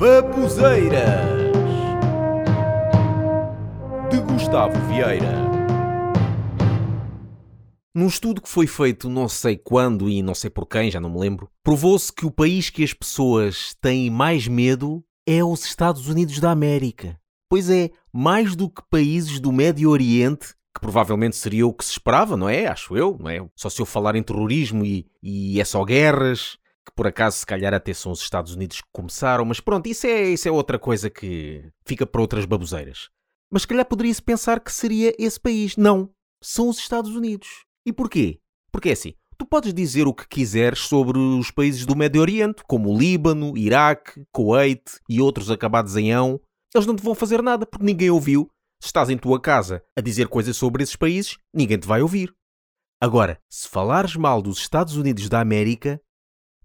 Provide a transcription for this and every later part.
Babuzeiras de Gustavo Vieira. Num estudo que foi feito não sei quando e não sei por quem, já não me lembro, provou-se que o país que as pessoas têm mais medo é os Estados Unidos da América. Pois é, mais do que países do Médio Oriente, que provavelmente seria o que se esperava, não é? Acho eu, não é? Só se eu falar em terrorismo e, e é só guerras, que por acaso se calhar até são os Estados Unidos que começaram, mas pronto, isso é, isso é outra coisa que fica para outras baboseiras. Mas se calhar poderia-se pensar que seria esse país. Não, são os Estados Unidos. E porquê? Porque é assim, tu podes dizer o que quiseres sobre os países do Médio Oriente, como o Líbano, Iraque, Kuwait e outros acabados em ão. Eles não te vão fazer nada porque ninguém ouviu. Se estás em tua casa a dizer coisas sobre esses países, ninguém te vai ouvir. Agora, se falares mal dos Estados Unidos da América,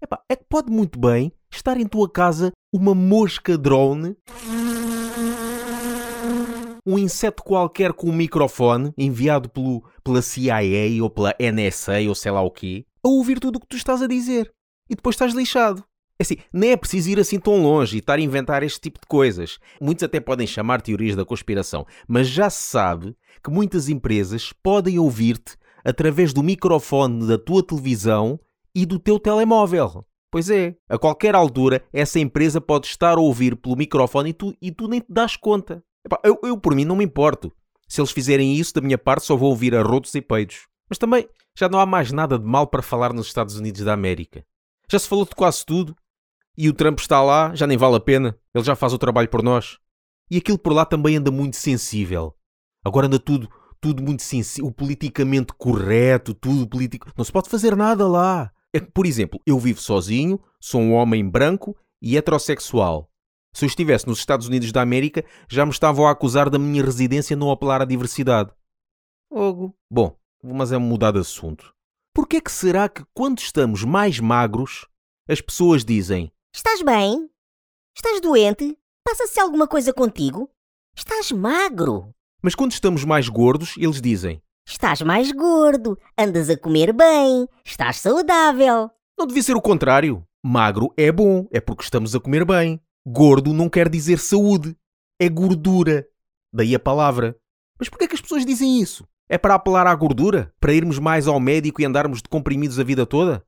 epá, é que pode muito bem estar em tua casa uma mosca drone um inseto qualquer com um microfone enviado pelo, pela CIA ou pela NSA ou sei lá o quê, a ouvir tudo o que tu estás a dizer. E depois estás lixado. É assim, nem é preciso ir assim tão longe e estar a inventar este tipo de coisas. Muitos até podem chamar teorias da conspiração, mas já se sabe que muitas empresas podem ouvir-te através do microfone da tua televisão e do teu telemóvel. Pois é, a qualquer altura essa empresa pode estar a ouvir pelo microfone e tu, e tu nem te das conta. Epá, eu, eu, por mim, não me importo. Se eles fizerem isso, da minha parte, só vou ouvir arrotos e peidos. Mas também, já não há mais nada de mal para falar nos Estados Unidos da América. Já se falou de quase tudo. E o Trump está lá, já nem vale a pena. Ele já faz o trabalho por nós. E aquilo por lá também anda muito sensível. Agora anda tudo, tudo muito sensível. O politicamente correto, tudo político. Não se pode fazer nada lá. É que, por exemplo, eu vivo sozinho, sou um homem branco e heterossexual. Se eu estivesse nos Estados Unidos da América, já me estavam a acusar da minha residência não apelar à diversidade. Ogo. Bom, mas é mudar de assunto. Por que é que será que quando estamos mais magros, as pessoas dizem Estás bem? Estás doente? Passa-se alguma coisa contigo? Estás magro? Mas quando estamos mais gordos, eles dizem Estás mais gordo, andas a comer bem, estás saudável. Não devia ser o contrário. Magro é bom, é porque estamos a comer bem. Gordo não quer dizer saúde, é gordura. Daí a palavra. Mas porquê é que as pessoas dizem isso? É para apelar à gordura? Para irmos mais ao médico e andarmos de comprimidos a vida toda?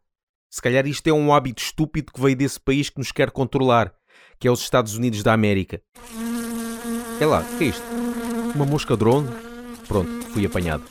Se calhar isto é um hábito estúpido que veio desse país que nos quer controlar, que é os Estados Unidos da América. É lá, o que é isto? Uma mosca drone? Pronto, fui apanhado.